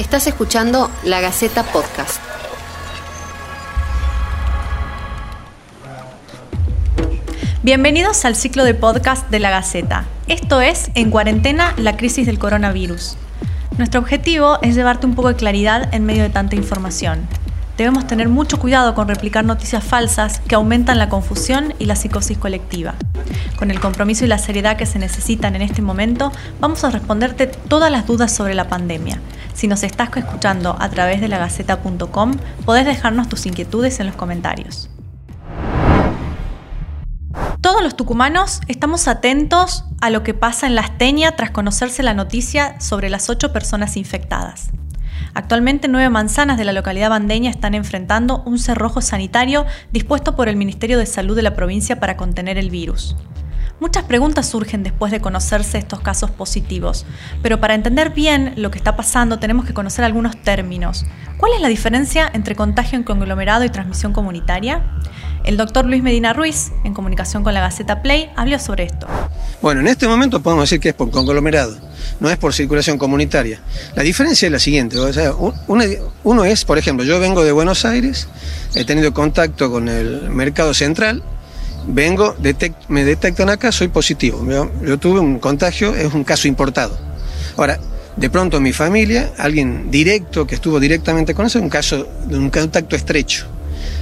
Estás escuchando La Gaceta Podcast. Bienvenidos al ciclo de podcast de La Gaceta. Esto es En cuarentena, la crisis del coronavirus. Nuestro objetivo es llevarte un poco de claridad en medio de tanta información. Debemos tener mucho cuidado con replicar noticias falsas que aumentan la confusión y la psicosis colectiva. Con el compromiso y la seriedad que se necesitan en este momento, vamos a responderte todas las dudas sobre la pandemia. Si nos estás escuchando a través de lagaceta.com, podés dejarnos tus inquietudes en los comentarios. Todos los tucumanos estamos atentos a lo que pasa en la Asteña tras conocerse la noticia sobre las ocho personas infectadas. Actualmente nueve manzanas de la localidad bandeña están enfrentando un cerrojo sanitario dispuesto por el Ministerio de Salud de la provincia para contener el virus. Muchas preguntas surgen después de conocerse estos casos positivos, pero para entender bien lo que está pasando tenemos que conocer algunos términos. ¿Cuál es la diferencia entre contagio en conglomerado y transmisión comunitaria? El doctor Luis Medina Ruiz, en comunicación con la Gaceta Play, habló sobre esto. Bueno, en este momento podemos decir que es por conglomerado, no es por circulación comunitaria. La diferencia es la siguiente, uno, es, por ejemplo, yo vengo de Buenos Aires, he tenido contacto con el mercado central, vengo, me detectan acá, soy positivo. Yo, tuve un contagio, es un caso importado. Ahora, de pronto mi familia, alguien directo que estuvo directamente con eso, es un caso de un contacto estrecho.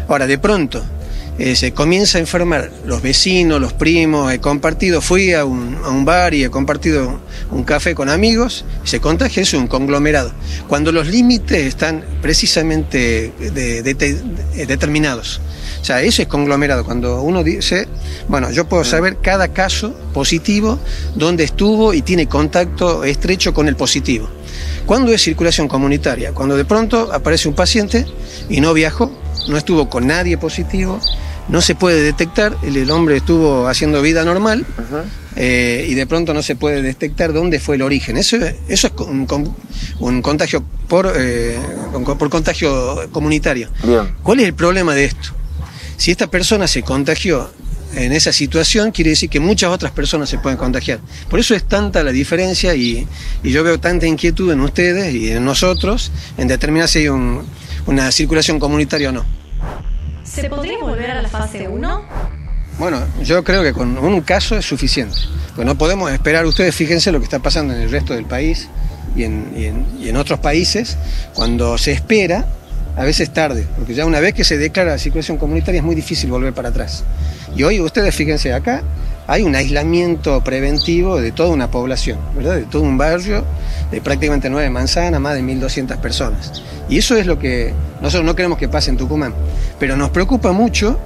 Ahora, de pronto, eh, se comienza a enfermar los vecinos, los primos, he compartido, fui a un, bar y he compartido un café con amigos, se contagia, es un conglomerado. Cuando los límites están precisamente determinados. O sea, eso es conglomerado. Cuando uno dice, bueno, yo puedo saber cada caso positivo, dónde estuvo y tiene contacto estrecho con el positivo. ¿Cuándo es circulación comunitaria? Cuando de pronto aparece un paciente y no viajó, no estuvo con nadie positivo, no se puede detectar, el, hombre estuvo haciendo vida normal eh, y de pronto no se puede detectar dónde fue el origen. Eso, eso es un, contagio por, eh, por contagio comunitario. ¿Cuál es el problema de esto? Si esta persona se contagió en esa situación, quiere decir que muchas otras personas se pueden contagiar. Por eso es tanta la diferencia y, yo veo tanta inquietud en ustedes y en nosotros en determinar si hay una circulación comunitaria o no. ¿Se podría volver a la fase 1? Bueno, yo creo que con un caso es suficiente. Pues no podemos esperar, ustedes fíjense lo que está pasando en el resto del país y en, otros países, cuando se espera, a veces tarde, porque ya una vez que se declara la situación comunitaria es muy difícil volver para atrás. Y hoy ustedes fíjense acá, hay un aislamiento preventivo de toda una población, de todo un barrio de prácticamente nueve manzanas, más de 1.200 personas. Y eso es lo que nosotros no queremos que pase en Tucumán. Pero nos preocupa mucho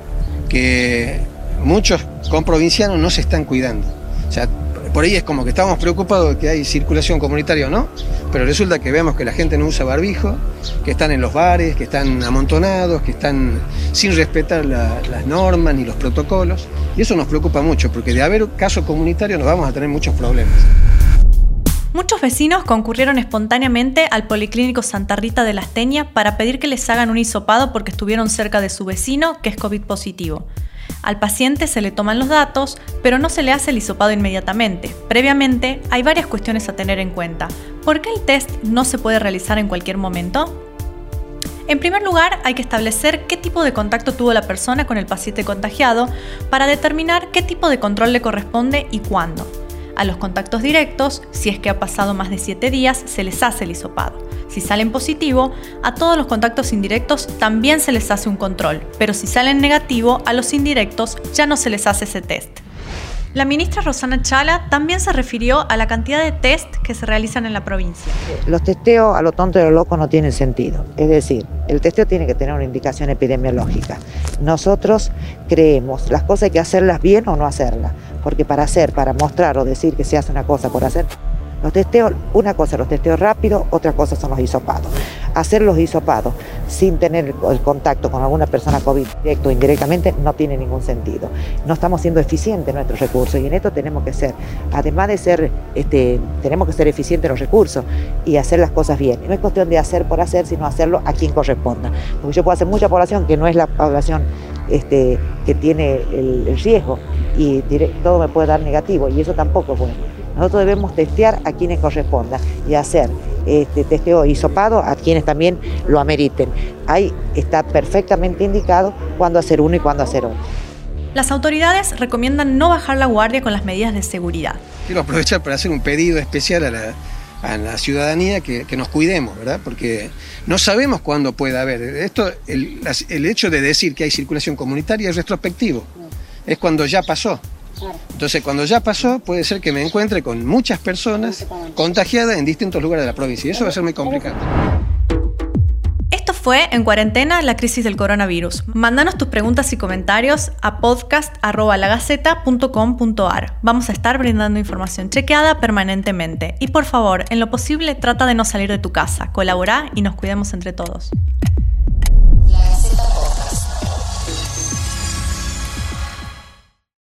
que muchos comprovincianos no se están cuidando. O sea, por ahí es como que estamos preocupados de que hay circulación comunitaria o no, pero resulta que vemos que la gente no usa barbijo, que están en los bares, que están amontonados, que están sin respetar las normas ni los protocolos. Y eso nos preocupa mucho, porque de haber caso comunitario nos vamos a tener muchos problemas. Muchos vecinos concurrieron espontáneamente al Policlínico Santa Rita de la Asteña para pedir que les hagan un hisopado porque estuvieron cerca de su vecino que es COVID positivo. Al paciente se le toman los datos, pero no se le hace el hisopado inmediatamente. Previamente, hay varias cuestiones a tener en cuenta. ¿Por qué el test no se puede realizar en cualquier momento? En primer lugar, hay que establecer qué tipo de contacto tuvo la persona con el paciente contagiado para determinar qué tipo de control le corresponde y cuándo. A los contactos directos, si es que ha pasado más de 7 días, se les hace el hisopado. Si salen positivo, a todos los contactos indirectos también se les hace un control, pero si salen negativo, a los indirectos ya no se les hace ese test. La ministra Rosana Chala también se refirió a la cantidad de test que se realizan en la provincia. Los testeos a lo tonto y a lo loco no tienen sentido. Es decir, el testeo tiene que tener una indicación epidemiológica. Nosotros creemos, las cosas hay que hacerlas bien o no hacerlas. Porque para hacer, para mostrar o decir que se hace una cosa por hacer, los testeos, una cosa los testeos rápidos, otra cosa son los hisopados. Hacer los hisopados sin tener el contacto con alguna persona COVID directo o indirectamente no tiene ningún sentido. No estamos siendo eficientes en nuestros recursos y en esto tenemos que ser, además de ser, este, tenemos que ser eficientes en los recursos y hacer las cosas bien. no es cuestión de hacer por hacer, sino hacerlo a quien corresponda. Porque yo puedo hacer mucha población que no es la población este, que tiene el, riesgo y todo me puede dar negativo y eso tampoco es bueno. Nosotros debemos testear a quienes corresponda y hacer este, testeo hisopado a quienes también lo ameriten. Ahí está perfectamente indicado cuándo hacer uno y cuándo hacer otro. Las autoridades recomiendan no bajar la guardia con las medidas de seguridad. Quiero aprovechar para hacer un pedido especial a la, a la ciudadanía que, que, nos cuidemos, ¿verdad? Porque no sabemos cuándo pueda haber. Esto, el, el, hecho de decir que hay circulación comunitaria es retrospectivo, es cuando ya pasó. Entonces, cuando ya pasó, puede ser que me encuentre con muchas personas contagiadas en distintos lugares de la provincia y eso va a ser muy complicado. Esto fue En Cuarentena, la crisis del coronavirus. Mándanos tus preguntas y comentarios a podcast.lagaceta.com.ar. Vamos a estar brindando información chequeada permanentemente. Y por favor, en lo posible, trata de no salir de tu casa, colabora y nos cuidemos entre todos.